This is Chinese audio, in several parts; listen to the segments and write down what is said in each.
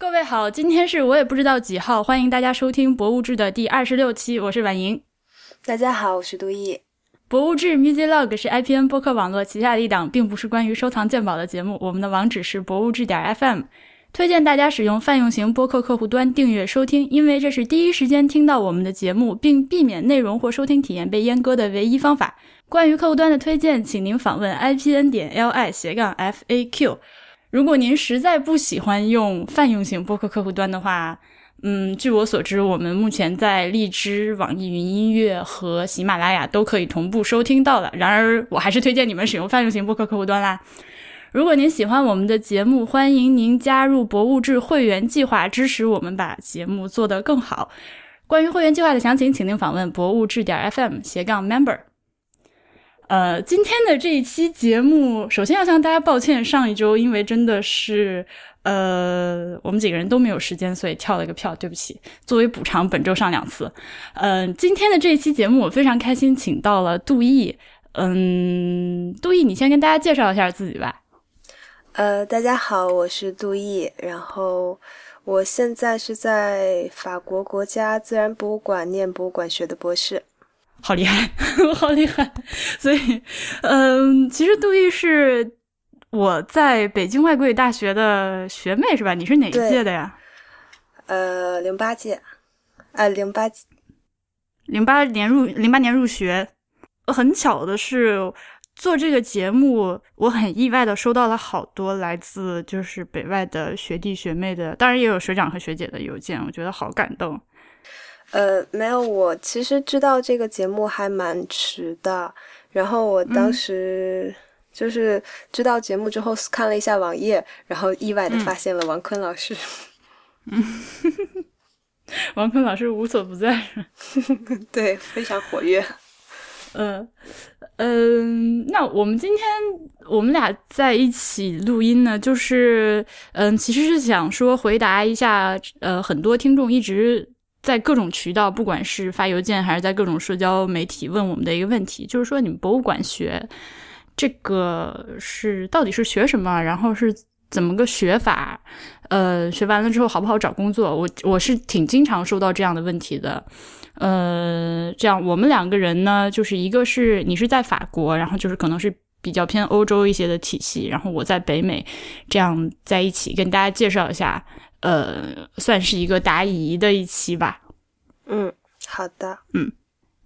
各位好，今天是我也不知道几号，欢迎大家收听《博物志》的第二十六期，我是婉莹。大家好，我是杜毅。《博物志 Music Log》是 IPN 播客网络旗下的一档，并不是关于收藏鉴宝的节目。我们的网址是博物志点 FM，推荐大家使用泛用型播客客户端订阅收听，因为这是第一时间听到我们的节目，并避免内容或收听体验被阉割的唯一方法。关于客户端的推荐，请您访问 IPN 点 LI 斜杠 FAQ。如果您实在不喜欢用泛用型播客客户端的话，嗯，据我所知，我们目前在荔枝、网易云音乐和喜马拉雅都可以同步收听到了。然而，我还是推荐你们使用泛用型播客客户端啦。如果您喜欢我们的节目，欢迎您加入博物志会员计划，支持我们把节目做得更好。关于会员计划的详情，请您访问博物志点 FM 斜杠 member。呃，今天的这一期节目，首先要向大家抱歉，上一周因为真的是。呃，我们几个人都没有时间，所以跳了一个票，对不起。作为补偿，本周上两次。嗯，今天的这一期节目，我非常开心，请到了杜毅。嗯，杜毅，你先跟大家介绍一下自己吧。呃，大家好，我是杜毅，然后我现在是在法国国家自然博物馆念博物馆学的博士。好厉害，好厉害。所以，嗯，其实杜毅是。我在北京外国语大学的学妹是吧？你是哪一届的呀？呃，零八届，呃，零八，零八年入零八年入学。很巧的是，做这个节目，我很意外的收到了好多来自就是北外的学弟学妹的，当然也有学长和学姐的邮件，我觉得好感动。呃，没有，我其实知道这个节目还蛮迟的，然后我当时。就是知道节目之后看了一下网页，然后意外的发现了王坤老师。嗯，王坤老师无所不在，对，非常活跃。嗯嗯，那我们今天我们俩在一起录音呢，就是嗯，其实是想说回答一下呃，很多听众一直在各种渠道，不管是发邮件还是在各种社交媒体问我们的一个问题，就是说你们博物馆学。这个是到底是学什么？然后是怎么个学法？呃，学完了之后好不好找工作？我我是挺经常收到这样的问题的。呃，这样我们两个人呢，就是一个是你是在法国，然后就是可能是比较偏欧洲一些的体系，然后我在北美，这样在一起跟大家介绍一下，呃，算是一个答疑的一期吧。嗯，好的，嗯。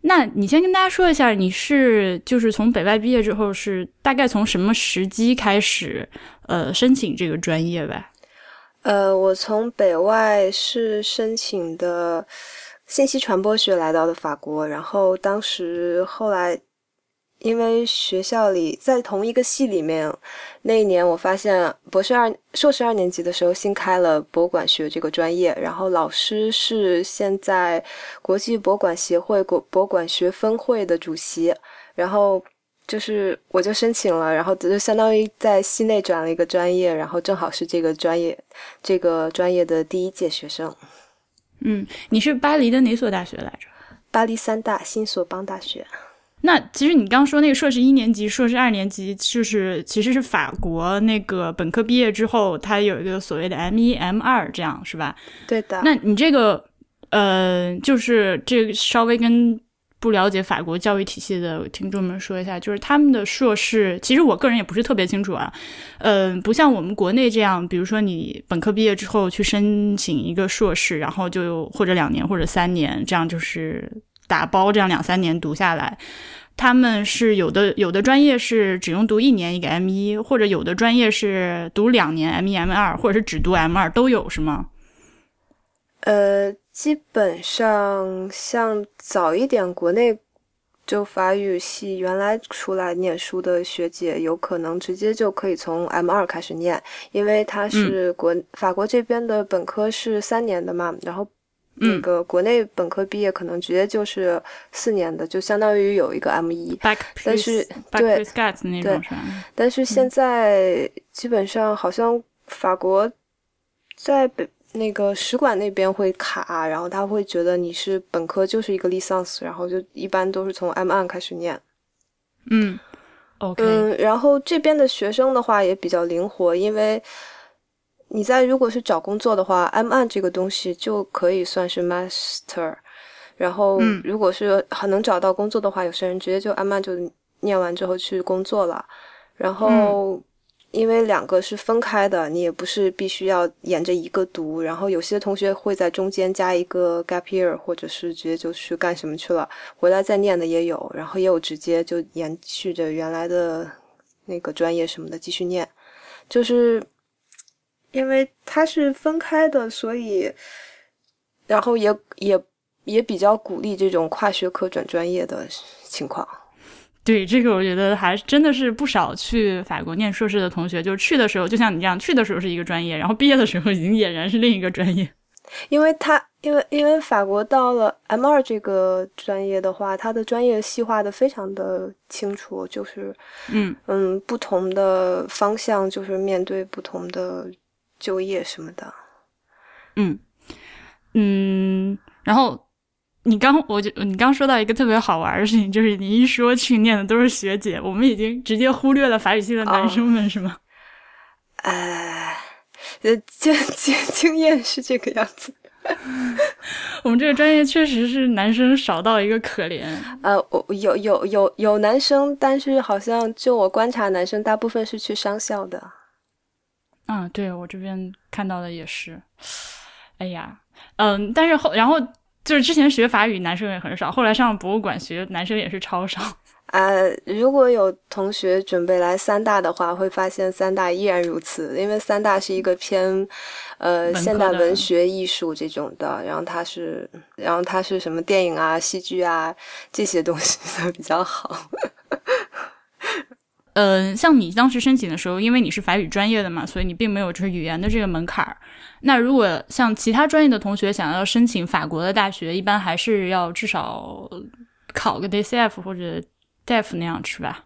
那你先跟大家说一下，你是就是从北外毕业之后是大概从什么时机开始呃申请这个专业呗？呃，我从北外是申请的信息传播学来到的法国，然后当时后来。因为学校里在同一个系里面，那一年我发现博士二、硕士二年级的时候新开了博物馆学这个专业，然后老师是现在国际博物馆协会国博物馆学分会的主席，然后就是我就申请了，然后就相当于在系内转了一个专业，然后正好是这个专业这个专业的第一届学生。嗯，你是巴黎的哪所大学来着？巴黎三大新索邦大学。那其实你刚说那个硕士一年级、硕士二年级，就是其实是法国那个本科毕业之后，它有一个所谓的 M 一、M 二，这样是吧？对的。那你这个呃，就是这稍微跟不了解法国教育体系的听众们说一下，就是他们的硕士，其实我个人也不是特别清楚啊。嗯，不像我们国内这样，比如说你本科毕业之后去申请一个硕士，然后就或者两年或者三年，这样就是打包这样两三年读下来。他们是有的，有的专业是只用读一年一个 M 一，或者有的专业是读两年 M 一 M 二，或者是只读 M 二都有，是吗？呃，基本上像早一点国内就法语系原来出来念书的学姐，有可能直接就可以从 M 二开始念，因为他是国法国这边的本科是三年的嘛，然后。那个国内本科毕业可能直接就是四年的，就相当于有一个 M 一，但是对对，但是现在基本上好像法国在北那个使馆那边会卡，然后他会觉得你是本科就是一个 licence，然后就一般都是从 M 二开始念。嗯，OK，嗯，然后这边的学生的话也比较灵活，因为。你在如果是找工作的话，M 1这个东西就可以算是 Master。然后，如果是很能找到工作的话，有些人直接就 M 1就念完之后去工作了。然后，因为两个是分开的，你也不是必须要沿着一个读。然后，有些同学会在中间加一个 gap year，或者是直接就去干什么去了，回来再念的也有。然后，也有直接就延续着原来的那个专业什么的继续念。就是因为它是分开的，所以，然后也也也比较鼓励这种跨学科转专业的情况。对这个，我觉得还真的是不少去法国念硕士的同学，就是去的时候就像你这样，去的时候是一个专业，然后毕业的时候已经俨然是另一个专业。因为他，因为因为法国到了 M 二这个专业的话，他的专业细化的非常的清楚，就是嗯嗯，不同的方向就是面对不同的就业什么的。嗯嗯，然后。你刚我就你刚说到一个特别好玩的事情，就是你一说去念的都是学姐，我们已经直接忽略了法语系的男生们，是吗？呃，经经经验是这个样子。我们这个专业确实是男生少到一个可怜。呃，我有有有有男生，但是好像就我观察，男生大部分是去商校的。啊，对我这边看到的也是。哎呀，嗯，但是后然后。就是之前学法语男生也很少，后来上博物馆学男生也是超少。呃，如果有同学准备来三大的话，会发现三大依然如此，因为三大是一个偏呃现代文学艺术这种的，然后它是，然后它是什么电影啊、戏剧啊这些东西都比较好。嗯，像你当时申请的时候，因为你是法语专业的嘛，所以你并没有就是语言的这个门槛儿。那如果像其他专业的同学想要申请法国的大学，一般还是要至少考个 DCF 或者 DEF 那样是吧？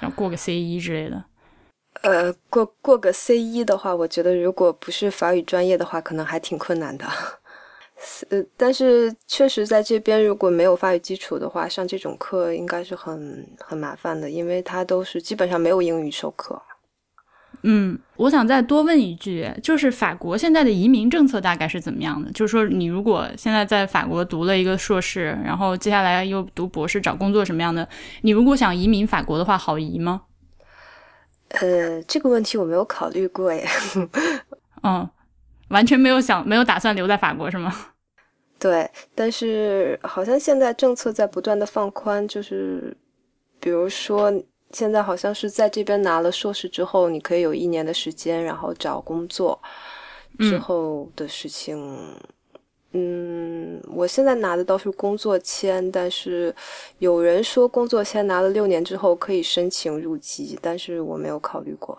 要过个 C 一之类的。呃，过过个 C 一的话，我觉得如果不是法语专业的话，可能还挺困难的。呃，但是确实在这边，如果没有法语基础的话，上这种课应该是很很麻烦的，因为它都是基本上没有英语授课。嗯，我想再多问一句，就是法国现在的移民政策大概是怎么样的？就是说，你如果现在在法国读了一个硕士，然后接下来又读博士，找工作什么样的？你如果想移民法国的话，好移吗？呃，这个问题我没有考虑过耶。嗯，完全没有想，没有打算留在法国是吗？对，但是好像现在政策在不断的放宽，就是比如说。现在好像是在这边拿了硕士之后，你可以有一年的时间，然后找工作之后的事情。嗯，我现在拿的倒是工作签，但是有人说工作签拿了六年之后可以申请入籍，但是我没有考虑过。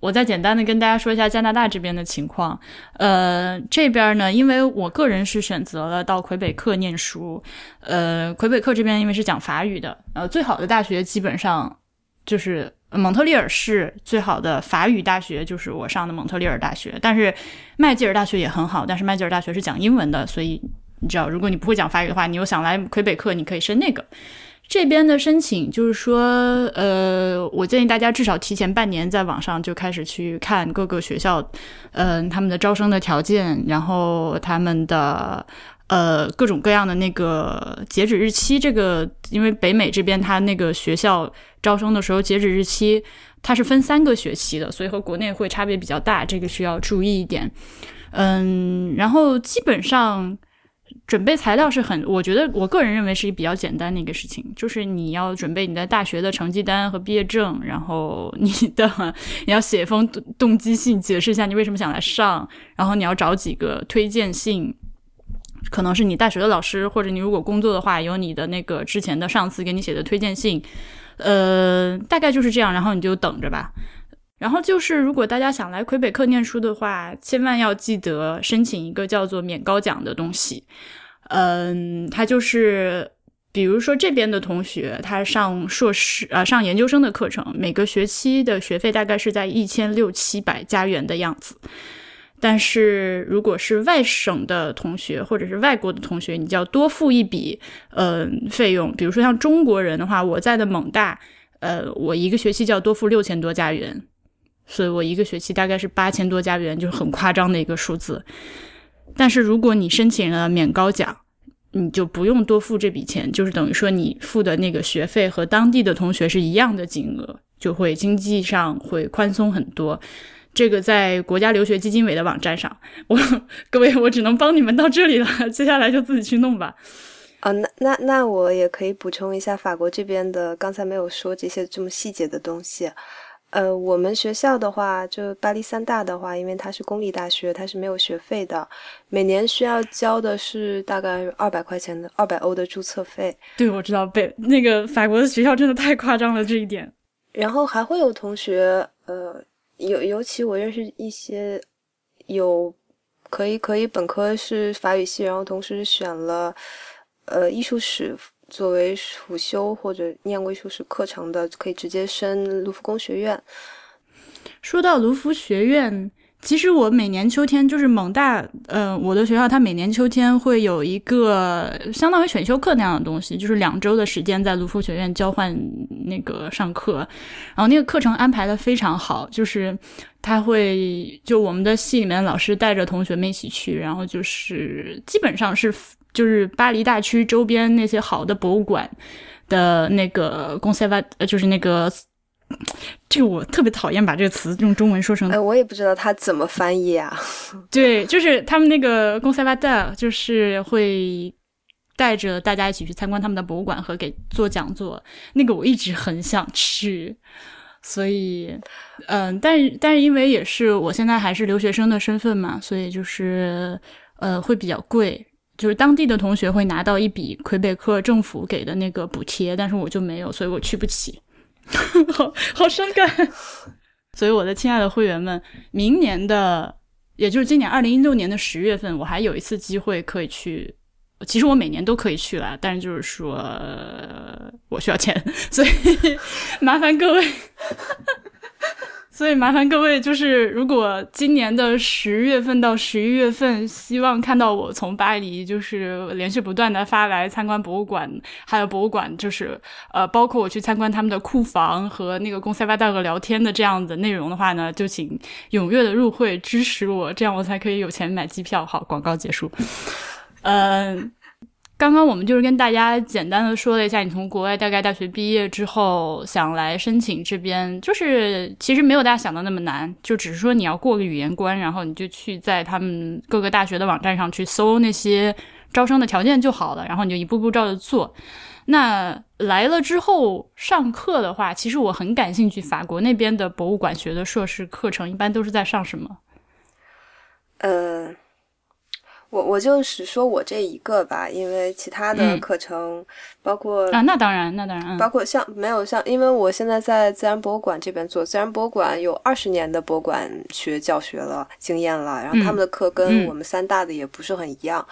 我再简单的跟大家说一下加拿大这边的情况。呃，这边呢，因为我个人是选择了到魁北克念书。呃，魁北克这边因为是讲法语的，呃，最好的大学基本上。就是蒙特利尔市最好的法语大学，就是我上的蒙特利尔大学。但是麦吉尔大学也很好，但是麦吉尔大学是讲英文的，所以你知道，如果你不会讲法语的话，你又想来魁北克，你可以申那个。这边的申请就是说，呃，我建议大家至少提前半年在网上就开始去看各个学校，嗯，他们的招生的条件，然后他们的。呃，各种各样的那个截止日期，这个因为北美这边它那个学校招生的时候截止日期它是分三个学期的，所以和国内会差别比较大，这个需要注意一点。嗯，然后基本上准备材料是很，我觉得我个人认为是一比较简单的一个事情，就是你要准备你的大学的成绩单和毕业证，然后你的你要写一封动机信，解释一下你为什么想来上，然后你要找几个推荐信。可能是你大学的老师，或者你如果工作的话，有你的那个之前的上司给你写的推荐信，呃，大概就是这样。然后你就等着吧。然后就是，如果大家想来魁北克念书的话，千万要记得申请一个叫做免高奖的东西。嗯，它就是，比如说这边的同学，他上硕士啊，上研究生的课程，每个学期的学费大概是在一千六七百加元的样子。但是，如果是外省的同学或者是外国的同学，你就要多付一笔，呃，费用。比如说像中国人的话，我在的蒙大，呃，我一个学期就要多付六千多加元。所以我一个学期大概是八千多加元，就是很夸张的一个数字。但是如果你申请了免高奖，你就不用多付这笔钱，就是等于说你付的那个学费和当地的同学是一样的金额，就会经济上会宽松很多。这个在国家留学基金委的网站上，我各位我只能帮你们到这里了，接下来就自己去弄吧。啊，那那那我也可以补充一下法国这边的，刚才没有说这些这么细节的东西。呃，我们学校的话，就巴黎三大的话，因为它是公立大学，它是没有学费的，每年需要交的是大概二百块钱的二百欧的注册费。对，我知道，北那个法国的学校真的太夸张了这一点。然后还会有同学，呃，尤尤其我认识一些有可以可以本科是法语系，然后同时选了呃艺术史。作为辅修或者念过艺术史课程的，可以直接升卢浮宫学院。说到卢浮学院，其实我每年秋天就是蒙大，呃，我的学校它每年秋天会有一个相当于选修课那样的东西，就是两周的时间在卢浮学院交换那个上课，然后那个课程安排的非常好，就是他会就我们的系里面老师带着同学们一起去，然后就是基本上是。就是巴黎大区周边那些好的博物馆的那个公塞瓦，呃，就是那个，这个我特别讨厌把这个词用中文说成。哎，我也不知道它怎么翻译啊。对，就是他们那个公塞巴德，就是会带着大家一起去参观他们的博物馆和给做讲座。那个我一直很想去，所以，嗯，但是但是因为也是我现在还是留学生的身份嘛，所以就是呃会比较贵。就是当地的同学会拿到一笔魁北克政府给的那个补贴，但是我就没有，所以我去不起，好好伤感。所以我的亲爱的会员们，明年的，也就是今年二零一六年的十月份，我还有一次机会可以去。其实我每年都可以去了，但是就是说我需要钱，所以麻烦各位。所以麻烦各位，就是如果今年的十月份到十一月份，希望看到我从巴黎就是连续不断的发来参观博物馆，还有博物馆就是呃，包括我去参观他们的库房和那个公塞巴大哥聊天的这样的内容的话呢，就请踊跃的入会支持我，这样我才可以有钱买机票。好，广告结束。嗯。刚刚我们就是跟大家简单的说了一下，你从国外大概大学毕业之后想来申请这边，就是其实没有大家想的那么难，就只是说你要过个语言关，然后你就去在他们各个大学的网站上去搜那些招生的条件就好了，然后你就一步步照着做。那来了之后上课的话，其实我很感兴趣，法国那边的博物馆学的硕士课程一般都是在上什么？呃。我我就是说我这一个吧，因为其他的课程包括啊，那当然，那当然，包括像没有像，因为我现在在自然博物馆这边做，自然博物馆有二十年的博物馆学教学了经验了，然后他们的课跟我们三大的也不是很一样，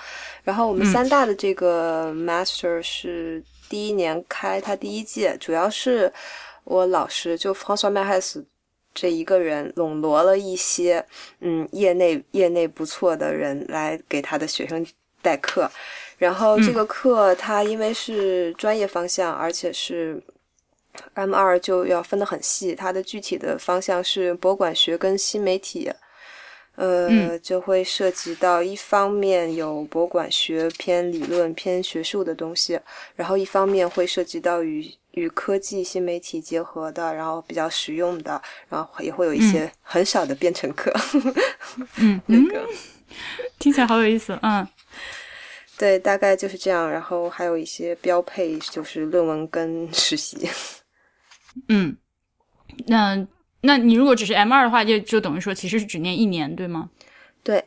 然后我们三大的这个 master 是第一年开，他第一届主要是我老师就 François m a h e s 这一个人笼络了一些，嗯，业内业内不错的人来给他的学生代课，然后这个课他因为是专业方向，而且是 M 二就要分得很细，它的具体的方向是博物馆学跟新媒体。呃，就会涉及到一方面有博物馆学偏理论、偏学术的东西，然后一方面会涉及到与与科技新媒体结合的，然后比较实用的，然后也会有一些很少的编程课。嗯，那个听起来好有意思。嗯，对，大概就是这样。然后还有一些标配，就是论文跟实习。嗯，那。那你如果只是 M 二的话，就就等于说其实是只念一年，对吗？对。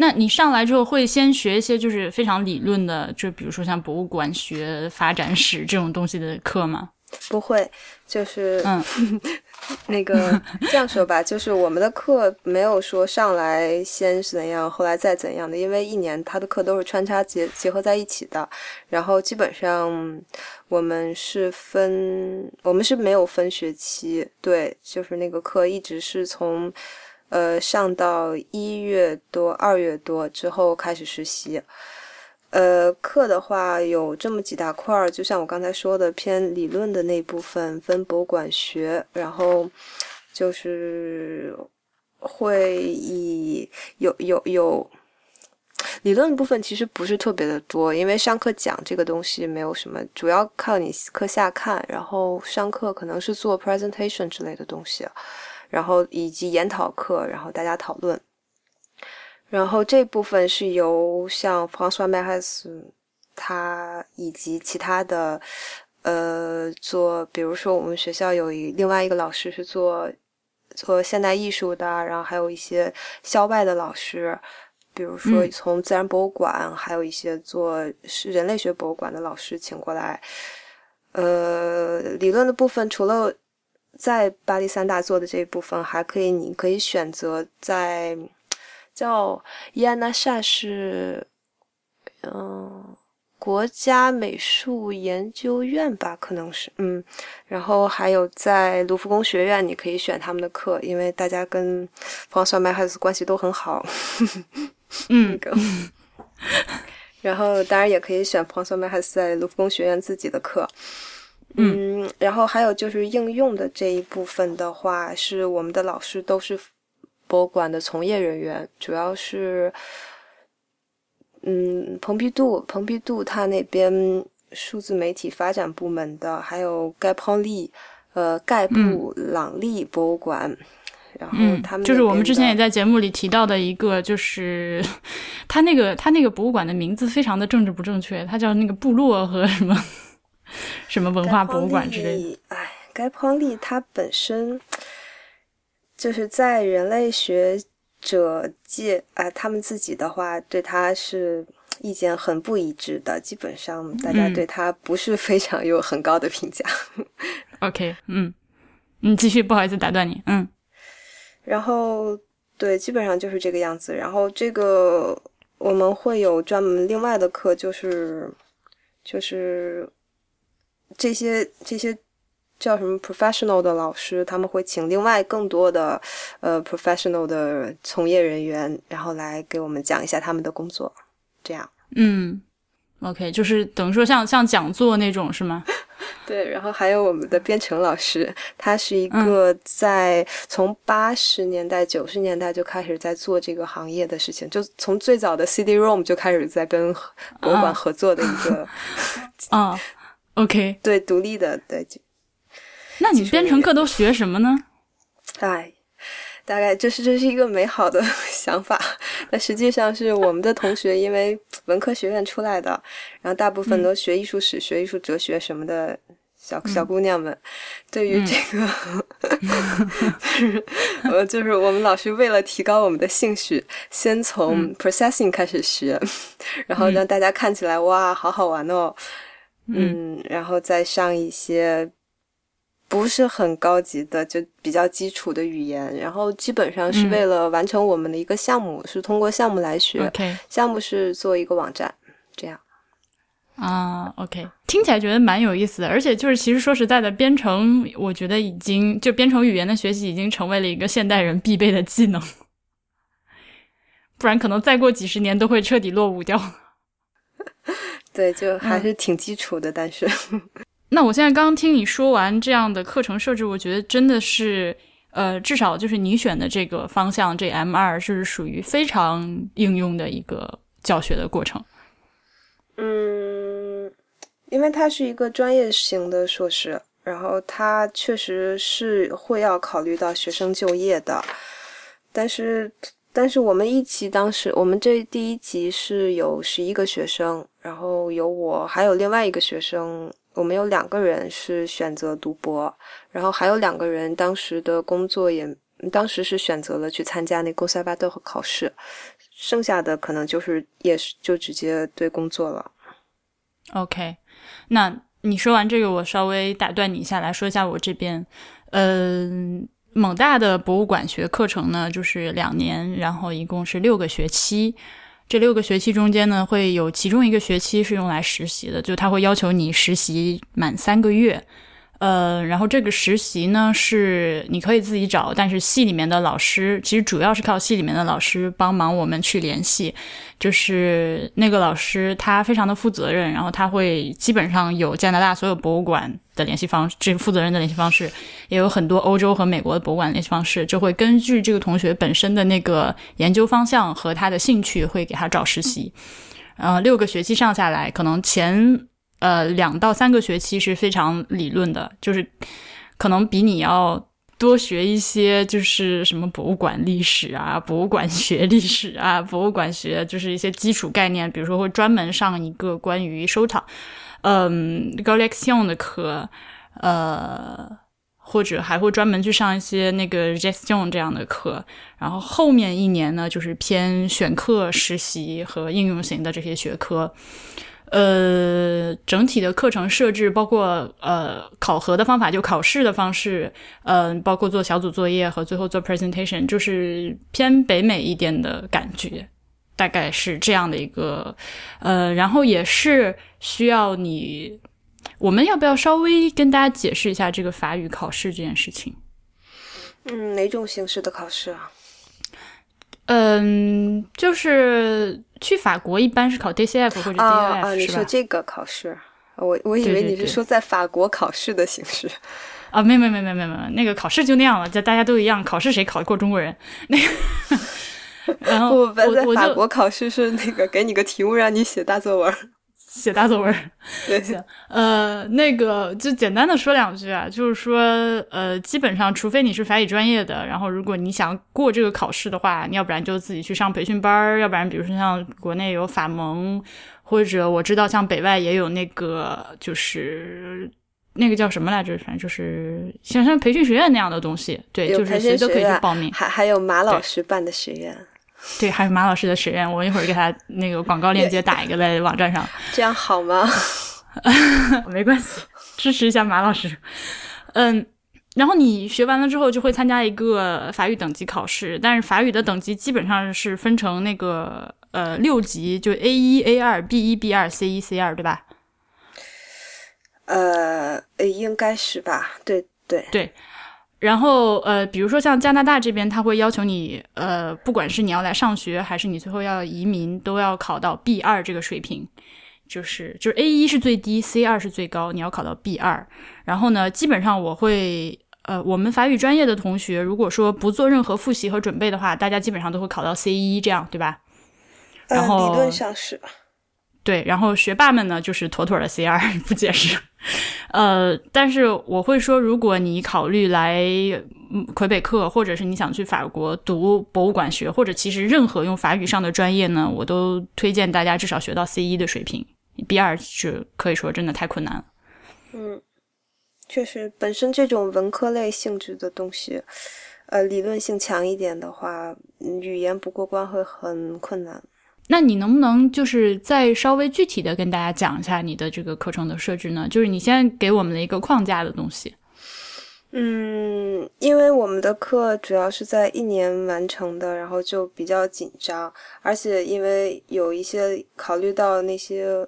那你上来之后会先学一些就是非常理论的，就比如说像博物馆学、发展史这种东西的课吗？不会，就是嗯，那个这样说吧，就是我们的课没有说上来先是怎样，后来再怎样的，因为一年他的课都是穿插结结合在一起的。然后基本上我们是分，我们是没有分学期，对，就是那个课一直是从呃上到一月多、二月多之后开始实习。呃，课的话有这么几大块儿，就像我刚才说的，偏理论的那部分分博物馆学，然后就是会以有有有理论部分其实不是特别的多，因为上课讲这个东西没有什么，主要靠你课下看，然后上课可能是做 presentation 之类的东西，然后以及研讨课，然后大家讨论。然后这部分是由像 François m a r s 他以及其他的呃做，比如说我们学校有一另外一个老师是做做现代艺术的，然后还有一些校外的老师，比如说从自然博物馆，还有一些做是人类学博物馆的老师请过来。呃，理论的部分除了在巴黎三大做的这一部分，还可以你可以选择在。叫伊安娜莎是，嗯，国家美术研究院吧，可能是，嗯，然后还有在卢浮宫学院，你可以选他们的课，因为大家跟方算麦孩子关系都很好，嗯，然后当然也可以选方算麦孩子在卢浮宫学院自己的课，嗯，然后还有就是应用的这一部分的话，是我们的老师都是。博物馆的从业人员主要是，嗯，蓬皮杜，蓬皮杜他那边数字媒体发展部门的，还有盖泡利，呃，盖布朗利博物馆，然后他们就是我们之前也在节目里提到的一个，就是 他那个他那个博物馆的名字非常的政治不正确，他叫那个部落和什么 什么文化博物馆之类的。哎，盖泡利它本身。就是在人类学者界啊，他们自己的话对他是意见很不一致的，基本上大家对他不是非常有很高的评价。OK，嗯，你继续，不好意思打断你，嗯。然后对，基本上就是这个样子。然后这个我们会有专门另外的课，就是就是这些这些。叫什么 professional 的老师，他们会请另外更多的呃 professional 的从业人员，然后来给我们讲一下他们的工作，这样。嗯，OK，就是等于说像像讲座那种是吗？对，然后还有我们的编程老师，他是一个在从八十年代九十年代就开始在做这个行业的事情，就从最早的 CD-ROM 就开始在跟博物馆合作的一个 啊，OK，对，独立的对。那你编程课都学什么呢？哎，大概就是这是一个美好的 想法。那实际上是我们的同学，因为文科学院出来的，然后大部分都学艺术史、学艺术哲学什么的小小姑娘们，对于这个，呃，就是我们老师为了提高我们的兴趣，先从 processing 开始学，然后让大家看起来哇，好好玩哦，嗯，然后再上一些。不是很高级的，就比较基础的语言，然后基本上是为了完成我们的一个项目，是通过项目来学。项目是做一个网站，这样。啊，OK，听起来觉得蛮有意思的，而且就是其实说实在的，编程我觉得已经就编程语言的学习已经成为了一个现代人必备的技能，不然可能再过几十年都会彻底落伍掉。对，就还是挺基础的，但是。那我现在刚听你说完这样的课程设置，我觉得真的是，呃，至少就是你选的这个方向，这 M 二是属于非常应用的一个教学的过程。嗯，因为它是一个专业型的硕士，然后它确实是会要考虑到学生就业的，但是，但是我们一期当时我们这第一集是有十一个学生，然后有我，还有另外一个学生。我们有两个人是选择读博，然后还有两个人当时的工作也当时是选择了去参加那公塞巴特和考试，剩下的可能就是也是就直接对工作了。OK，那你说完这个，我稍微打断你一下来说一下我这边，嗯，蒙大的博物馆学课程呢，就是两年，然后一共是六个学期。这六个学期中间呢，会有其中一个学期是用来实习的，就他会要求你实习满三个月，呃，然后这个实习呢是你可以自己找，但是系里面的老师其实主要是靠系里面的老师帮忙我们去联系。就是那个老师他非常的负责任，然后他会基本上有加拿大所有博物馆的联系方式，这个负责人的联系方式，也有很多欧洲和美国的博物馆联系方式，就会根据这个同学本身的那个研究方向和他的兴趣，会给他找实习。呃，六个学期上下来，可能前。呃，两到三个学期是非常理论的，就是可能比你要多学一些，就是什么博物馆历史啊、博物馆学历史啊、博物馆学，就是一些基础概念，比如说会专门上一个关于收藏，嗯，collection 的课，呃，或者还会专门去上一些那个 gestion 这样的课，然后后面一年呢，就是偏选课、实习和应用型的这些学科。呃，整体的课程设置包括呃考核的方法，就考试的方式，嗯，包括做小组作业和最后做 presentation，就是偏北美一点的感觉，大概是这样的一个，呃，然后也是需要你，我们要不要稍微跟大家解释一下这个法语考试这件事情？嗯，哪种形式的考试啊？嗯，就是去法国一般是考 DCF 或者 DLF，啊，你说这个考试，我我以为你是说在法国考试的形式。啊，没没没没没没，那个考试就那样了，就大家都一样，考试谁考过中国人？那个，然后我在法国考试是那个给你个题目让你写大作文。写大作文，对，行，呃，那个就简单的说两句啊，就是说，呃，基本上，除非你是法语专业的，然后如果你想过这个考试的话，你要不然就自己去上培训班儿，要不然，比如说像国内有法盟，或者我知道像北外也有那个，就是那个叫什么来着，反正就是像像培训学院那样的东西，对，就是谁都可以去报名，还还有马老师办的学院。对，还有马老师的学院，我一会儿给他那个广告链接打一个在网站上。这样好吗？没关系，支持一下马老师。嗯，然后你学完了之后就会参加一个法语等级考试，但是法语的等级基本上是分成那个呃六级，就 A 一、A 二、B 一、B 二、C 一、C 二，对吧？呃，应该是吧？对对对。然后，呃，比如说像加拿大这边，他会要求你，呃，不管是你要来上学，还是你最后要移民，都要考到 B 二这个水平，就是就是 A 一是最低，C 二是最高，你要考到 B 二。然后呢，基本上我会，呃，我们法语专业的同学，如果说不做任何复习和准备的话，大家基本上都会考到 C 一，这样对吧？然后理论上是。对，然后学霸们呢，就是妥妥的 C 二，不解释。呃，但是我会说，如果你考虑来魁北克，或者是你想去法国读博物馆学，或者其实任何用法语上的专业呢，我都推荐大家至少学到 C 一的水平，B 二是可以说真的太困难了。嗯，确实，本身这种文科类性质的东西，呃，理论性强一点的话，语言不过关会很困难。那你能不能就是再稍微具体的跟大家讲一下你的这个课程的设置呢？就是你先给我们的一个框架的东西。嗯，因为我们的课主要是在一年完成的，然后就比较紧张，而且因为有一些考虑到那些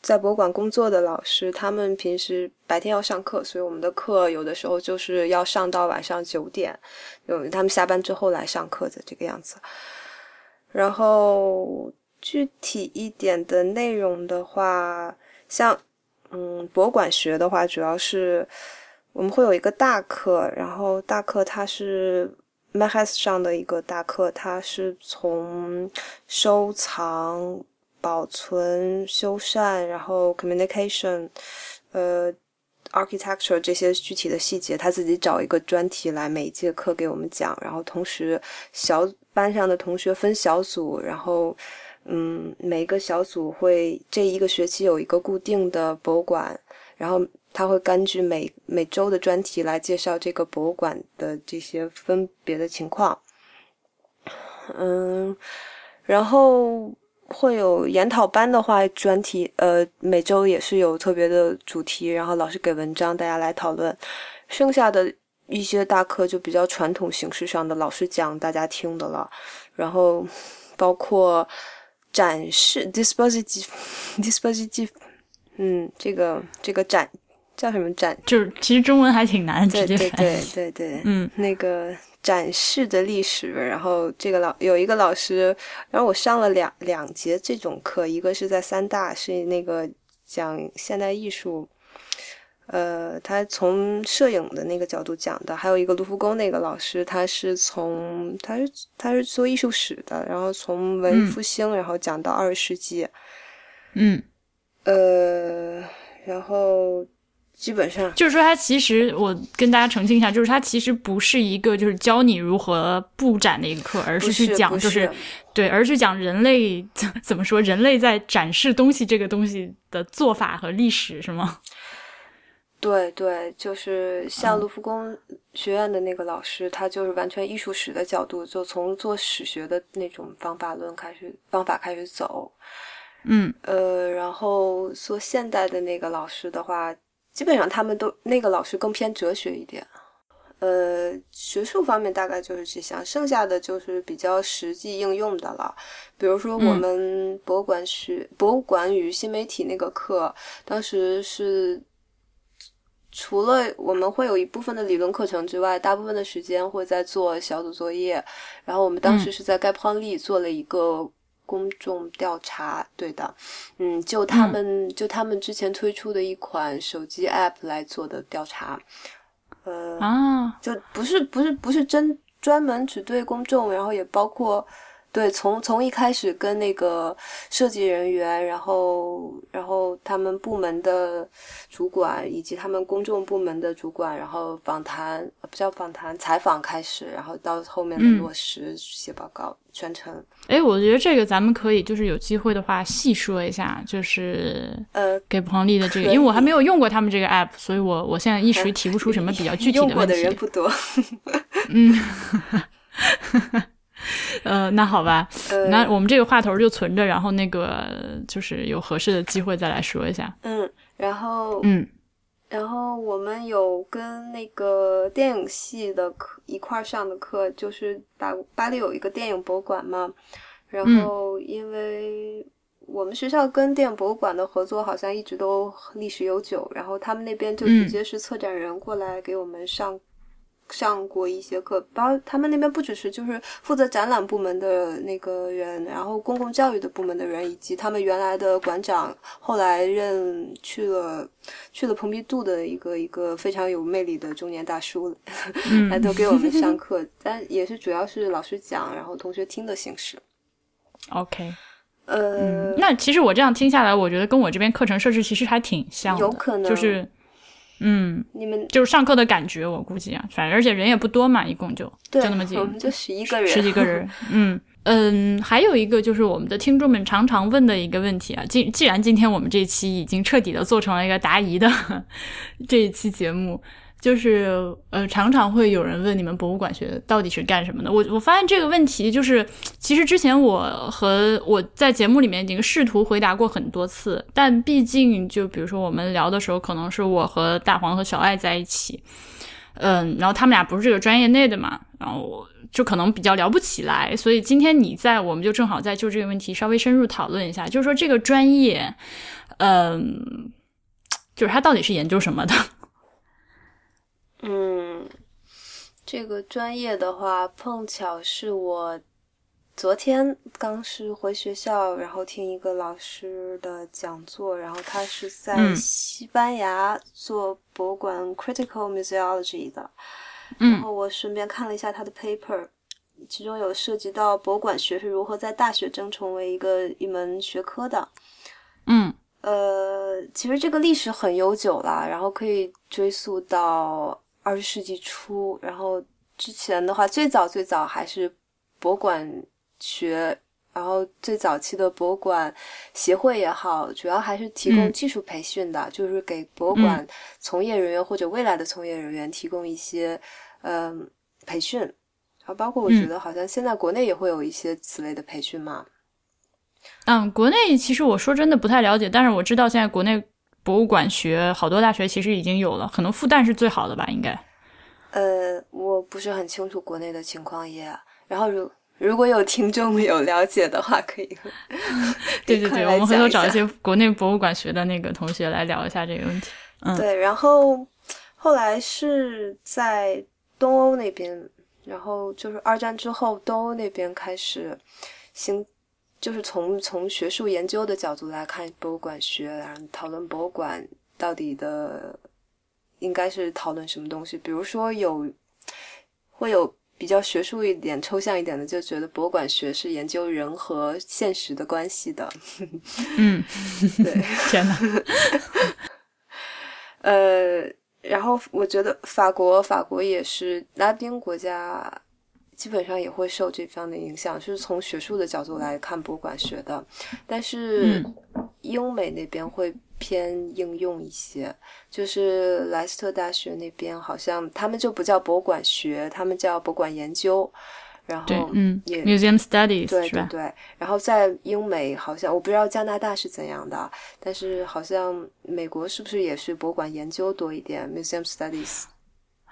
在博物馆工作的老师，他们平时白天要上课，所以我们的课有的时候就是要上到晚上九点，有他们下班之后来上课的这个样子。然后具体一点的内容的话，像嗯博物馆学的话，主要是我们会有一个大课，然后大课它是 m a h a s 上的一个大课，它是从收藏、保存、修缮，然后 communication，呃。architecture 这些具体的细节，他自己找一个专题来每一节课给我们讲，然后同时小班上的同学分小组，然后嗯，每个小组会这一个学期有一个固定的博物馆，然后他会根据每每周的专题来介绍这个博物馆的这些分别的情况，嗯，然后。会有研讨班的话，专题呃每周也是有特别的主题，然后老师给文章，大家来讨论。剩下的一些大课就比较传统形式上的，老师讲大家听的了。然后包括展示 dispositive dispositive，嗯，这个这个展叫什么展？就是其实中文还挺难，对对。对对对，嗯那个展示的历史，然后这个老有一个老师，然后我上了两两节这种课，一个是在三大，是那个讲现代艺术，呃，他从摄影的那个角度讲的，还有一个卢浮宫那个老师，他是从他是他是做艺术史的，然后从文艺嗯。复兴，然后讲到二十世纪，嗯，呃，然后基本上就是说他其实我跟大家澄清一下，就是他其实不是一个就是教你如何布展的一个课，而是去讲就是对，而是讲人类怎怎么说，人类在展示东西这个东西的做法和历史，是吗？对对，就是像卢浮宫学院的那个老师，他就是完全艺术史的角度，就从做史学的那种方法论开始，方法开始走。嗯呃，然后做现代的那个老师的话，基本上他们都那个老师更偏哲学一点。呃，学术方面大概就是这项，剩下的就是比较实际应用的了。比如说我嗯们博物馆学、博物馆与新媒体那个课，当时是除了我们会有一部分的理论课程之外，大部分的时间会在做小组作业。然后我们当时是在盖泡利做了一个公众调查，对的，嗯，就他们、就他们之前推出的一款手机 app 来做的调查，呃，啊，就不是不是不是真专门只对公众，然后也包括对从从一开始跟那个设计人员，然后然后他们部门的主管以及他们公众部门的主管，然后访谈呃不叫访谈采访开始，然后到后面的嗯。落实写报告，全程。哎，我觉得这个咱们可以就是有机会的话细说一下，就是呃给彭丽的这个，因为我还没有用过他们这个 app，所以我我现在一时提不出什么比较具体的 用过的。人不多，嗯，呃，那好吧，呃那我们这个话头就存着，然后那个就是有合适的机会再来说一下。嗯，然后嗯然后我们有跟那个电影系的课一块上的课，就是巴巴黎有一个电影博物馆嘛，然后因为我们学校跟电影博物馆的合作好像一直都历史悠久，然后他们那边就直接是策展人过来给我们上。上过一些课，包括他们那边不只是就是负责展览部门的那个人，然后公共教育的部门的人，以及他们原来的馆长，后来任去了去了蓬皮杜的一个一个非常有魅力的中年大叔，嗯来都给我们上 课，但也是主要是老师讲，然后同学听的形式。，OK，呃，那其实我这样听下来，我觉得跟我这边课程设置其实还挺像的，有可能就是，嗯，你们就是上课的感觉，我估计啊，反正而且人也不多嘛，一共就对，就那么几我们就十一个人，十几个人，嗯。嗯，还有一个就是我们的听众们常常问的一个问题啊，既既然今天我们这一期已经彻底的做成了一个答疑的 这一期节目，就是呃，常常会有人问你们博物馆学到底是干什么的？我我发现这个问题就是，其实之前我和我在节目里面已经试图回答过很多次，但毕竟就比如说我们聊的时候，可能是我和大黄和小爱在一起，嗯，然后他们俩不是这个专业内的嘛，然后就可能比较聊不起来，所以今天你在，我们就正好在就这个问题稍微深入讨论一下，就是说这个专业，嗯，就是它到底是研究什么的？嗯，这个专业的话，碰巧是我昨天刚是回学校，然后听一个老师的讲座，然后他是在嗯。西班牙做博物馆 critical museology 的，嗯。然后我顺便看了一下他的 paper，其中有涉及到博物馆学是如何在大学中成为一个一门学科的。嗯。呃，其实这个历史很悠久了，然后可以追溯到二十世纪初。然后之前的话，最早最早还是博物馆学，然后最早期的博物馆协会也好，主要还是提供嗯技术培训的，就是给博物馆从业人员或者未来的从业人员提供一些嗯、培训。然后包括我觉嗯得好像现在国内也会有一些此类的培训嘛。嗯，国内其实我说真的不太了解，但是我知道现在国内博物馆学好多大学其实已经有了，可能复旦是最好的吧，应该。呃，我不是很清楚国内的情况也。然后如如果有听众有了解的话，可以 对对对，我们回头找一些国内博物馆学的那个同学来聊一下这个问题。嗯，对，然后后来是在东欧那边，然后就是二战之后，东欧那边开始兴，就是从从学术研究的角度来看博物馆学，然后讨论博物馆到底的应该是讨论什么东西，比如说有会有。比较学术一点、抽象一点的，就觉得博物馆学是研究人和现实的关系的。嗯，对，天哪。呃，然后我觉得法国，法国也是拉丁国家，基本上也会受这方的影响，就是从学术的角度来看博物馆学的。但是英美那边会。偏应用一些，就是莱斯特大学那边好像他们就不叫博物馆学，他们叫博物馆研究。然后，嗯，也 museum studies，对对对。然后在英美好像我不知道加拿大是怎样的，但是好像美国是不是也是博物馆研究多一点，museum studies。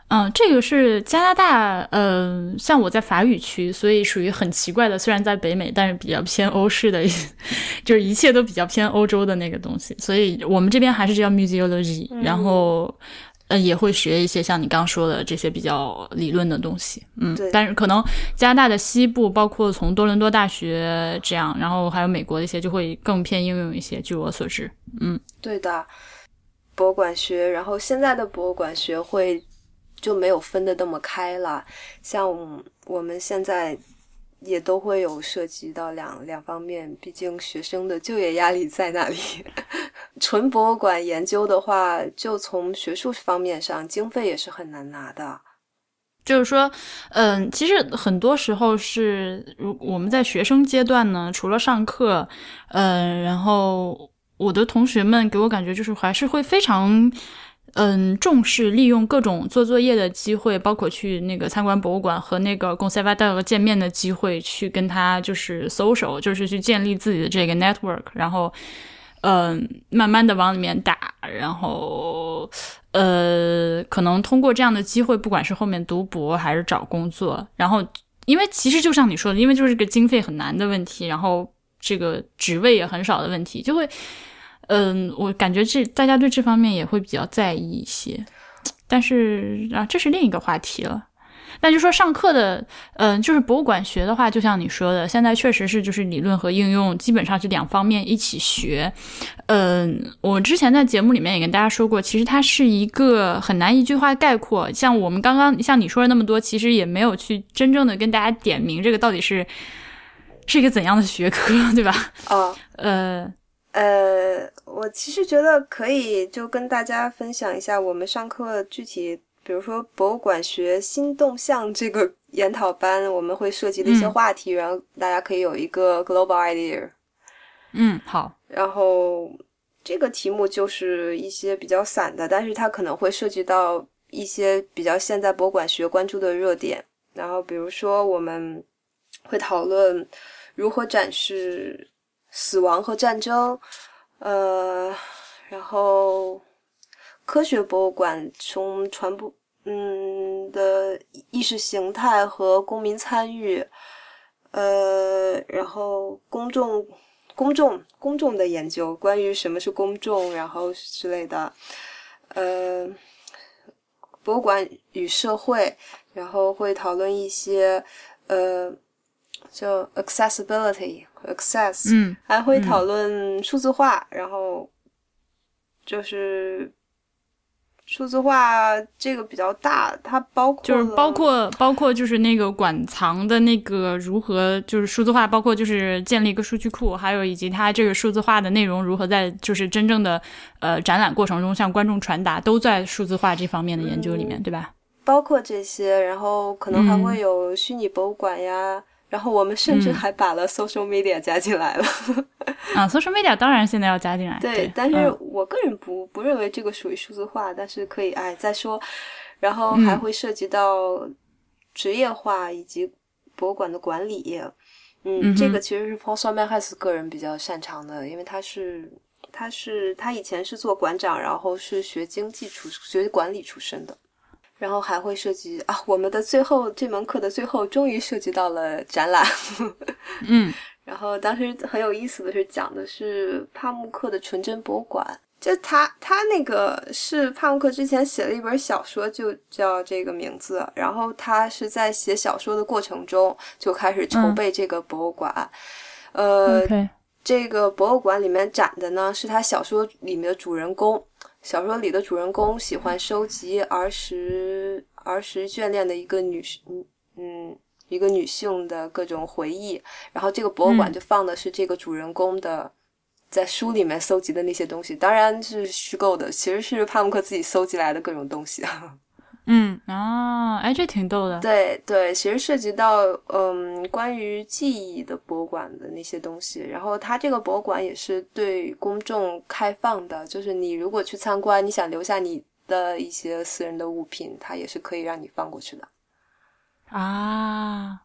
嗯，这个是加拿大，呃，像我在法语区，所以属于很奇怪的。虽然在北美，但是比较偏欧式的，就是一切都比较偏欧洲的那个东西。所以我们这边还是叫 museology，然后呃也会学一些像你刚说的这些比较理论的东西。嗯，但是可能加拿大的西部，包括从多伦多大学这样，然后还有美国的一些，就会更偏应用一些。据我所知，嗯，对的，博物馆学，然后现在的博物馆学会。就没有分的那么开了，像我们现在也都会有涉及到两两方面，毕竟学生的就业压力在那里。纯博物馆研究的话，就从学术方面上，经费也是很难拿的。就是说，嗯，其实很多时候是，如我们在学生阶段呢，除了上课，嗯，然后我的同学们给我感觉就是还是会非常。嗯，重视利用各种做作业的机会，包括去那个参观博物馆和那个 conservator 见面的机会，去跟他就是 social，就是去建立自己的这个 network，然后，嗯，慢慢的往里面打，然后，呃，可能通过这样的机会，不管是后面读博还是找工作，然后，因为其实就像你说的，因为就是个经费很难的问题，然后这个职位也很少的问题，就会。嗯，我感觉这大家对这方面也会比较在意一些，但是啊，这是另一个话题了。那就说上课的，嗯，就是博物馆学的话，就像你说的，现在确实是就是理论和应用基本上是两方面一起学。嗯，我之前在节目里面也跟大家说过，其实它是一个很难一句话概括。像我们刚刚像你说的那么多，其实也没有去真正的跟大家点明这个到底是是一个怎样的学科，对吧？哦，呃。呃，我其实觉得可以就跟大家分享一下我们上课具体，比如说博物馆学新动向这个研讨班，我们会涉及的一些话题，然后大家可以有一个 global idea。嗯，好。然后这个题目就是一些比较散的，但是它可能会涉及到一些比较现在博物馆学关注的热点。然后比如说我们会讨论如何展示。死亡和战争，呃，然后科学博物馆从传播嗯的意识形态和公民参与，呃，然后公众公众公众的研究，关于什么是公众，然后之类的，呃，博物馆与社会，然后会讨论一些呃，叫 accessibility。Access，嗯，还会讨论数字化，然后就是数字化这个比较大，它包括就是包括包括就是那个馆藏的那个如何就是数字化，包括就是建立一个数据库，还有以及它这个数字化的内容如何在就是真正的呃展览过程中向观众传达，都在数字化这方面的研究里面，对吧？包括这些，然后可能还会有虚拟博物馆呀。然后我们甚至还把了 social media 加进来了。啊，social media 当然现在要加进来。对，但是我个人不不认为这个属于数字化，但是可以哎再说。然后还会涉及到职业化以及博物馆的管理。嗯，这个其实是 Paul s m a n s 个人比较擅长的，因为他是他是他以前是做馆长，然后是学经济出学管理出身的。然后还会涉及啊，我们的最后这门课的最后，终于涉及到了展览。嗯，然后当时很有意思的是，讲的是帕慕克的纯真博物馆，就他他那个是帕慕克之前写了一本小说，就叫这个名字。然后他是在写小说的过程中就开始筹备这个博物馆。呃，这个博物馆里面展的呢是他小说里面的主人公。小说里的主人公喜欢收集儿时儿时眷恋的一个女嗯嗯一个女性的各种回忆。然后这个博物馆就放的是这个主人公的。在书里面搜集的那些东西，当然是虚构的，其实是帕慕克自己搜集来的各种东西。嗯啊，哎，这挺逗的。对对，其实涉及到嗯关于记忆的博物馆的那些东西。然后它这个博物馆也是对公众开放的，就是你如果去参观，你想留下你的一些私人的物品，它也是可以让你放过去的。啊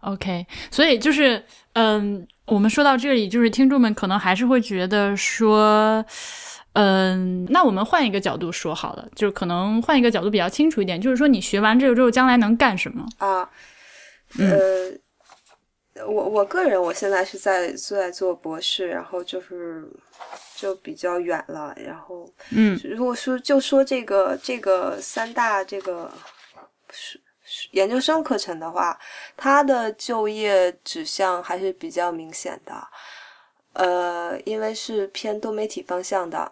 ，OK，所以就是嗯。我们说到这里，就是听众们可能还是会觉得说，嗯，那我们换一个角度说好了，就是可能换一个角度比较清楚一点，就是说你学完这个之后将来能干什么啊？呃，我我个人我现在是在在做博士，然后就是就比较远了，然后嗯，如果说就说这个这个三大这个是。研究生课程的话，它的就业指向还是比较明显的，呃，因为是偏多媒体方向的，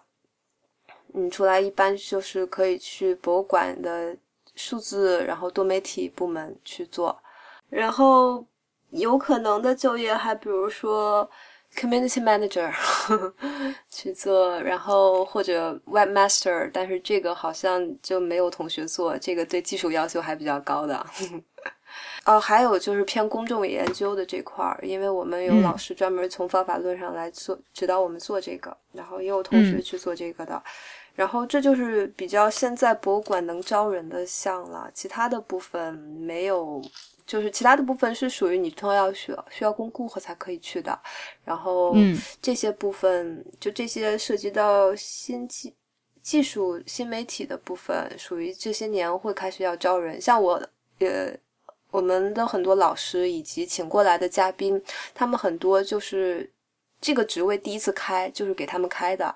你出来一般就是可以去博物馆的数字，然后多媒体部门去做，然后有可能的就业还比如说。Community Manager 去做，然后或者 Webmaster，但是这个好像就没有同学做，这个对技术要求还比较高的。哦，还有就是偏公众研究的这块儿，因为我们有老师专门从方法论上来做指导我们做这个，然后也有同学去做这个的，然后这就是比较现在博物馆能招人的项了，其他的部分没有。就是其他的部分是属于你通要需要需要公顾客才可以去的，然后这些部分就这些涉及到新技技术新媒体的部分，属于这些年会开始要招人。像我，呃，我们的很多老师以及请过来的嘉宾，他们很多就是这个职位第一次开，就是给他们开的，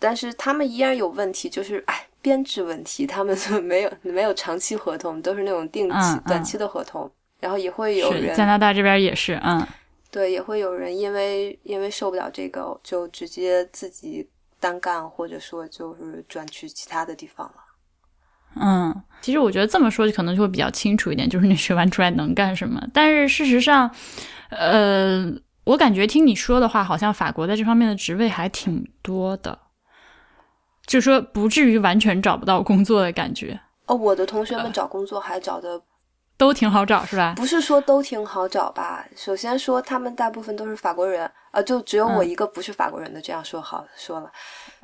但是他们依然有问题，就是哎。编制问题，他们就没有没有长期合同，都是那种定期、短期的合同。然后也会有人加拿大这边也是，嗯，对，也会有人因为因为受不了这个，就直接自己单干，或者说就是转去其他的地方了。嗯，其实我觉得这么说就可能就会比较清楚一点，就是你学完出来能干什么。但是事实上，呃，我感觉听你说的话，好像法国在这方面的职位还挺多的。就说不至于完全找不到工作的感觉哦。我的同学们找工作还找的都挺好找，是吧？不是说都挺好找吧。首先说他们大部分都是法国人，呃，就只有我一个不是法国人的，这样说好说了。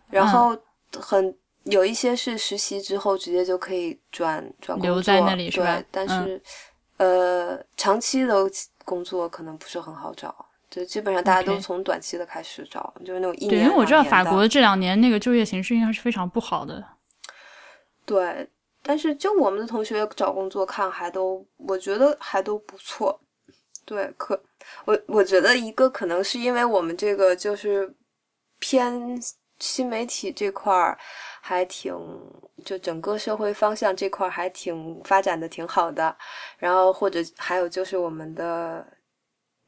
然后很有一些是实习之后直接就可以转转工作，留在那里是吧？但是呃，长期的工作可能不是很好找。就基本上大家都从短期的开始找，就是那种一年。对，因为我知道法国这两年那个就业形势应该是非常不好的。对，但是就我们的同学找工作看还都，我觉得还都不错。对，可我我觉得一个可能是因为我们这个就是偏新媒体这块儿还挺，就整个社会方向这块儿还挺发展的挺好的。然后或者还有就是我们的。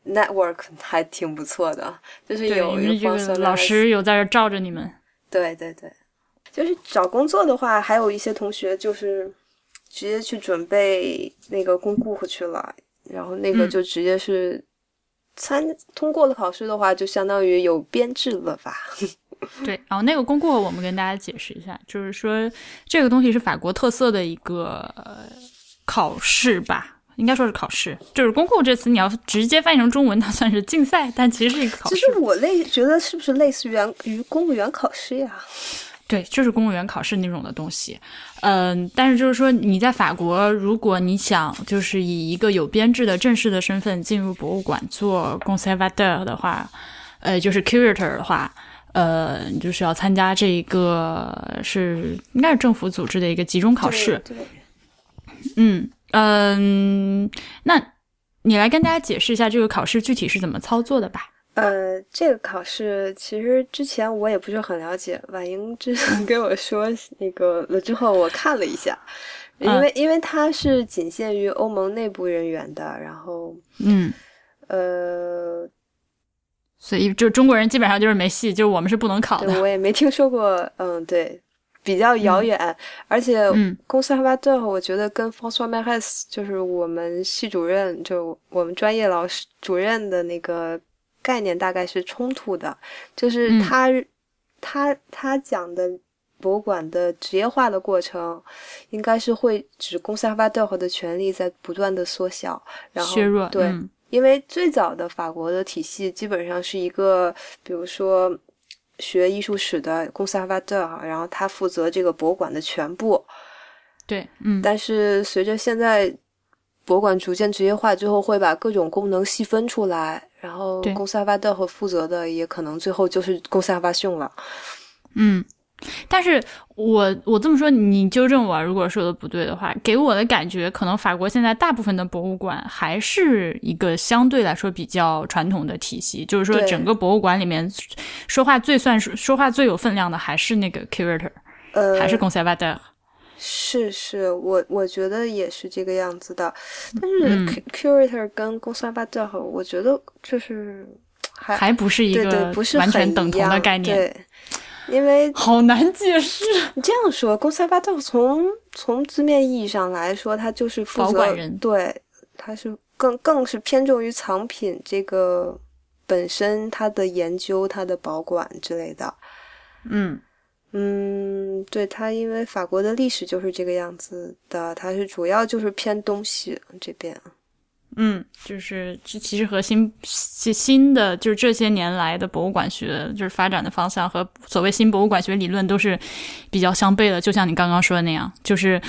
Network 还挺不错的，就是有一个老师有在这罩着你们。对对对，就是找工作的话，还有一些同学就是直接去准备那个公顾去了，然后那个就直接是参通过了考试的话，就相当于有编制了吧？对，然后那个公顾我们跟大家解释一下，就是说这个东西是法国特色的一个考试吧。应该说是考试，就是公共这词，你要直接翻译成中文，它算是竞赛，但其实是一个考试。其实我类觉得是不是类似于于公务员考试呀？对，就是公务员考试那种的东西。嗯，但是就是说你在法国，如果你想就是以一个有编制的正式的身份进入博物馆做 conservateur 的话，呃，就是 curator 的话，呃，你就是要参加这一个是应该是政府组织的一个集中考试。对，嗯。嗯，那你来跟大家解释一下这个考试具体是怎么操作的吧？呃，这个考试其实之前我也不是很了解，婉莹之前跟我说那个了之后，我看了一下，因为因为它是仅限于欧盟内部人员的，然后嗯，呃，所以就中国人基本上就是没戏，就是我们是不能考的。我也没听说过，嗯，对，比较遥远，而且公司哈巴特，我觉得跟 François Marais 就是我们系主任，就我们专业老师主任的那个。概念大概是冲突的，就是他他他讲的博物馆的职业化的过程，应该是会指公司哈巴特的权利在不断的缩小，然后削弱。对，因为最早的法国的体系基本上是一个，比如说学艺术史的公萨巴特哈，然后他负责这个博物馆的全部。对，嗯。但是随着现在博物馆逐渐职业化最后，会把各种功能细分出来。然后，公萨巴特和负责的也可能最后就是公萨巴逊了。嗯，但是我我这么说，你纠正我，如果说的不对的话，给我的感觉，可能法国现在大部分的博物馆还是一个相对来说比较传统的体系，就是说整个博物馆里面说话最算是说话最有分量的还是那个 curator，呃，还是公萨巴特。是是，我我觉得也是这个样子的，但是 curator 跟公萨巴特，我觉得就是还还不是一个完全等同的概念，对，因为好难解释。你这样说，公萨巴特从从字面意义上来说，他就是保管人，对，他是更更是偏重于藏品这个本身，他的研究、他的保管之类的，嗯。嗯，对他，因为法国的历史就是这个样子的，它是主要就是偏东西这边。嗯，就是这其实和新新的就是这些年来的博物馆学就是发展的方向和所谓新博物馆学理论都是比较相悖的，就像你刚刚说的那样，就是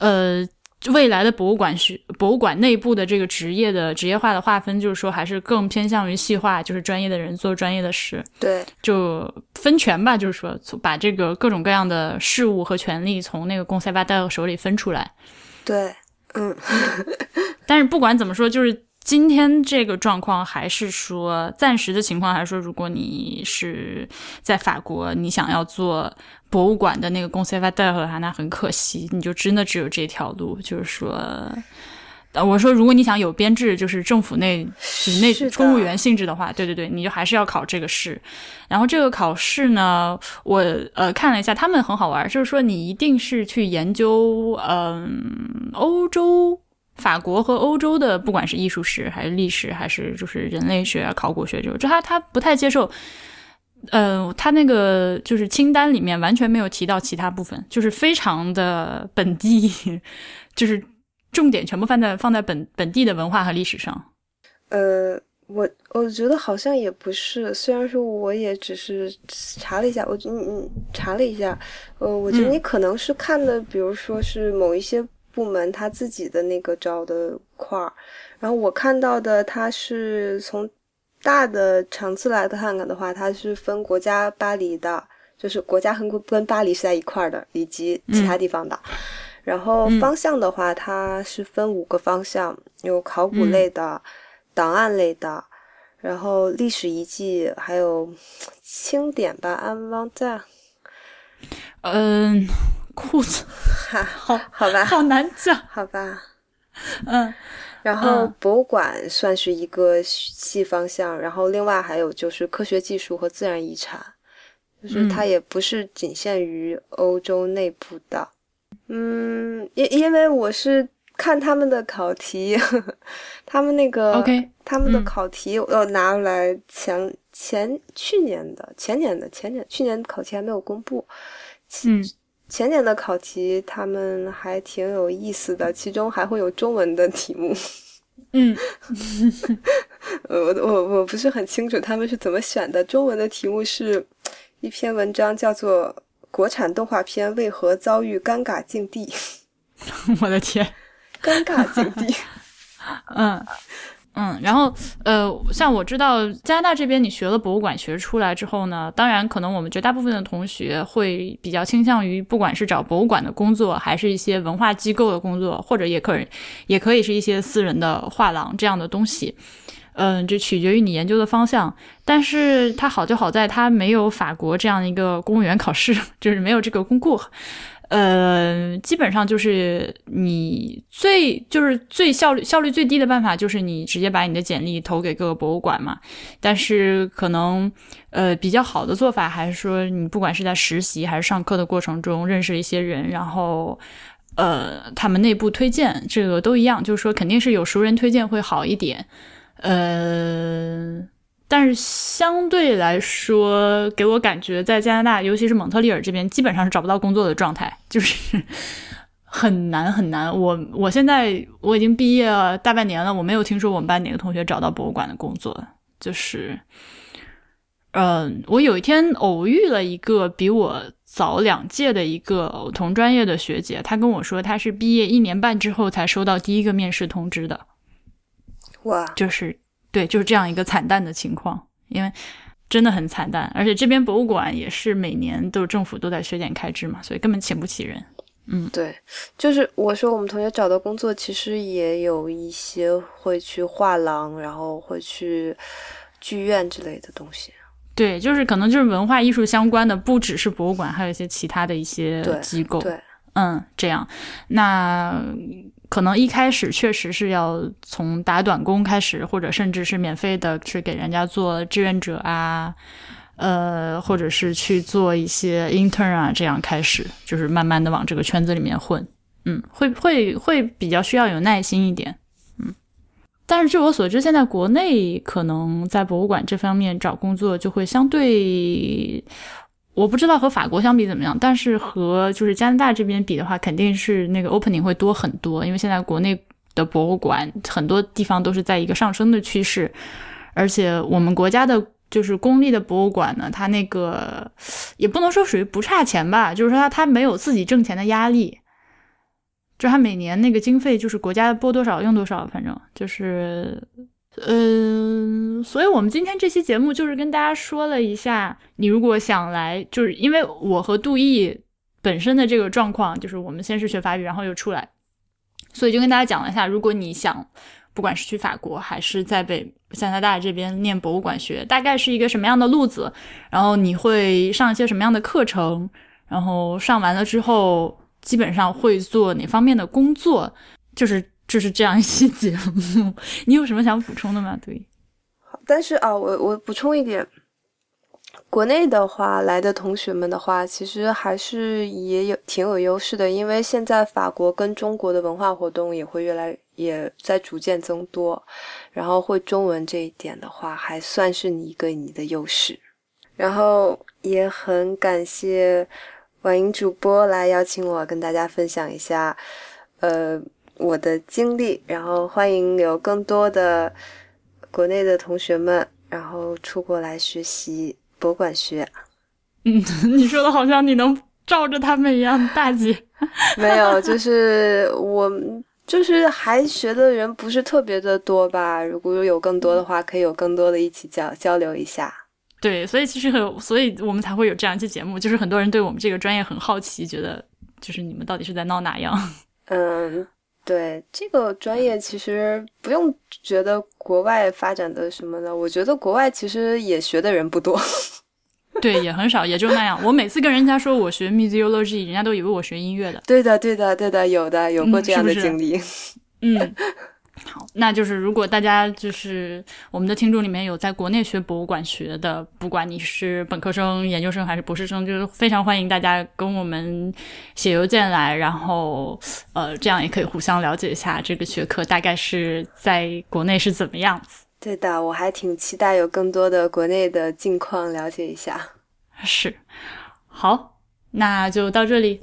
呃。未来的博物馆学博物馆内部的这个职业的职业化的划分，就是说还是更偏向于细化，就是专业的人做专业的事。对，就分权吧，就是说把这个各种各样的事物和权利从那个公塞巴戴手里分出来。对，嗯。但是不管怎么说，就是。今天这个状况还是说暂时的情况，还是说如果你是在法国，你想要做博物馆的那个公司发代的话，那很可惜，你就真的只有这条路。就是说，我说如果你想有编制，就是政府内就是那公务员性质的话，对对对，你就还是要考这个试。然后这个考试呢，我呃看了一下，他们很好玩，就是说你一定是去研究嗯欧洲。法国和欧洲的，不管是艺术史还是历史，还是就是人类学啊、考古学这种，就他他不太接受。呃，他那个就是清单里面完全没有提到其他部分，就是非常的本地，就是重点全部放在放在本本地的文化和历史上。呃，我我觉得好像也不是，虽然说我也只是查了一下，我嗯嗯查了一下，呃，我觉得你可能是看的，比如说是某一些。部门他自己的那个招的块儿，然后我看到的，它是从大的场次来看看的话，它是分国家巴黎的，就是国家和跟巴黎是在一块儿的，以及其他地方的。然后方向的话，它是分五个方向，有考古类的、档案类的，然后历史遗迹，还有清点吧，安汪在。嗯。裤子，好好吧，好难讲，好吧，嗯，然后博物馆算是一个细方向，然后另外还有就是科学技术和自然遗产，就是它也不是仅限于欧洲内部的，嗯，因因为我是看他们的考题，他们那个，OK，他们的考题我拿出来前前去年的前年的前年去年考题还没有公布，嗯。前年的考题他们还挺有意思的，其中还会有中文的题目。嗯，我我我不是很清楚他们是怎么选的。中文的题目是一篇文章，叫做《国产动画片为何遭遇尴尬境地》。我的天，尴尬境地。嗯。嗯，然后呃，像我知道加拿大这边，你学了博物馆学出来之后呢，当然可能我们绝大部分的同学会比较倾向于，不管是找博物馆的工作，还是一些文化机构的工作，或者也可也可以是一些私人的画廊这样的东西。嗯，这取决于你研究的方向。但是它好就好在它没有法国这样一个公务员考试，就是没有这个公过。呃，基本上就是你最就是最效率效率最低的办法，就是你直接把你的简历投给各个博物馆嘛。但是可能呃比较好的做法，还是说你不管是在实习还是上课的过程中认识一些人，然后呃他们内部推荐，这个都一样，就是说肯定是有熟人推荐会好一点。呃。但是相对来说，给我感觉在加拿大，尤其是蒙特利尔这边，基本上是找不到工作的状态，就是很难很难。我 我现在我已经毕业了大半年了，我没有听说我们班哪个同学找到博物馆的工作。就是，嗯，我有一天偶遇了一个比我早两届的一个同专业的学姐，她跟我说，她是毕业一年半之后才收到第一个面试通知的。哇，就是。对，就是这样一个惨淡的情况，因为真的很惨淡，而且这边博物馆也是每年都政府都在削减开支嘛，所以根本请不起人。嗯，对，就是我说我们同学找到工作，其实也有一些会去画廊，然后会去剧院之类的东西。对，就是可能就是文化艺术相关的，不只是博物馆，还有一些其他的一些机构。对，嗯，这样，那。可能一开始确实是要从打短工开始，或者甚至是免费的去给人家做志愿者啊，呃，或者是去做一些 intern 啊，这样开始，就是慢慢的往这个圈子里面混。嗯，会会会比较需要有耐心一点。嗯，但是据我所知，现在国内可能在博物馆这方面找工作就会相对。我不知道和法国相比怎么样，但是和就是加拿大这边比的话，肯定是那个 opening 会多很多。因为现在国内的博物馆很多地方都是在一个上升的趋势，而且我们国家的就是公立的博物馆呢，它那个也不能说属于不差钱吧，就是说它它没有自己挣钱的压力，就它每年那个经费就是国家拨多少用多少，反正就是。嗯，所以我们今天这期节目就是跟大家说了一下，你如果想来，就是因为我和杜毅本身的这个状况，就是我们先是学法语，然后又出来，所以就跟大家讲了一下，如果你想，不管是去法国还是在北加拿大这边念博物馆学，大概是一个什么样的路子，然后你会上一些什么样的课程，然后上完了之后，基本上会做哪方面的工作，就是。就是这样一期节目，你有什么想补充的吗？对，但是啊，我我补充一点，国内的话来的同学们的话，其实还是也有挺有优势的，因为现在法国跟中国的文化活动也会越来也在逐渐增多，然后会中文这一点的话，还算是你一个你的优势。然后也很感谢网银主播来邀请我跟大家分享一下，呃。我的经历，然后欢迎有更多的国内的同学们，然后出国来学习博物馆学。嗯，你说的好像你能照着他们一样，大姐。没有，就是我，就是还学的人不是特别的多吧。如果有更多的话，可以有更多的一起交交流一下。对，所以其实很，所以我们才会有这样一期节目，就是很多人对我们这个专业很好奇，觉得就是你们到底是在闹哪样？嗯。对这个专业，其实不用觉得国外发展的什么的，我觉得国外其实也学的人不多，对，也很少，也就那样。我每次跟人家说我学 musicology，人家都以为我学音乐的。对的，对的，对的，有的，有过这样的经历。嗯。好，那就是如果大家就是我们的听众里面有在国内学博物馆学的，不管你是本科生、研究生还是博士生，就是非常欢迎大家跟我们写邮件来，然后呃，这样也可以互相了解一下这个学科大概是在国内是怎么样子。对的，我还挺期待有更多的国内的近况了解一下。是，好，那就到这里。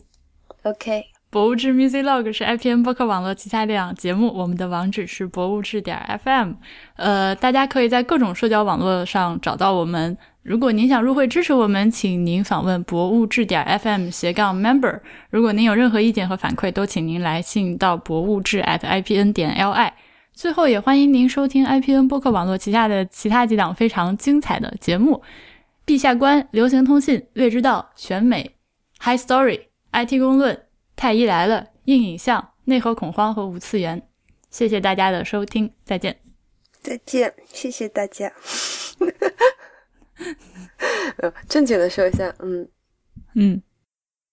OK。博物志 Music Log 是 IPN 播客网络旗下的档节目，我们的网址是博物志点 FM。呃，大家可以在各种社交网络上找到我们。如果您想入会支持我们，请您访问博物志点 FM 斜杠 Member。如果您有任何意见和反馈，都请您来信到博物志 at IPN 点 LI。最后，也欢迎您收听 IPN 播客网络旗下的其他几档非常精彩的节目：陛下观、流行通信、未知道、选美、High Story、IT 公论。太医来了硬影像内核恐慌和无次元。谢谢大家的收听再见。再见谢谢大家。正经的说一下嗯。嗯。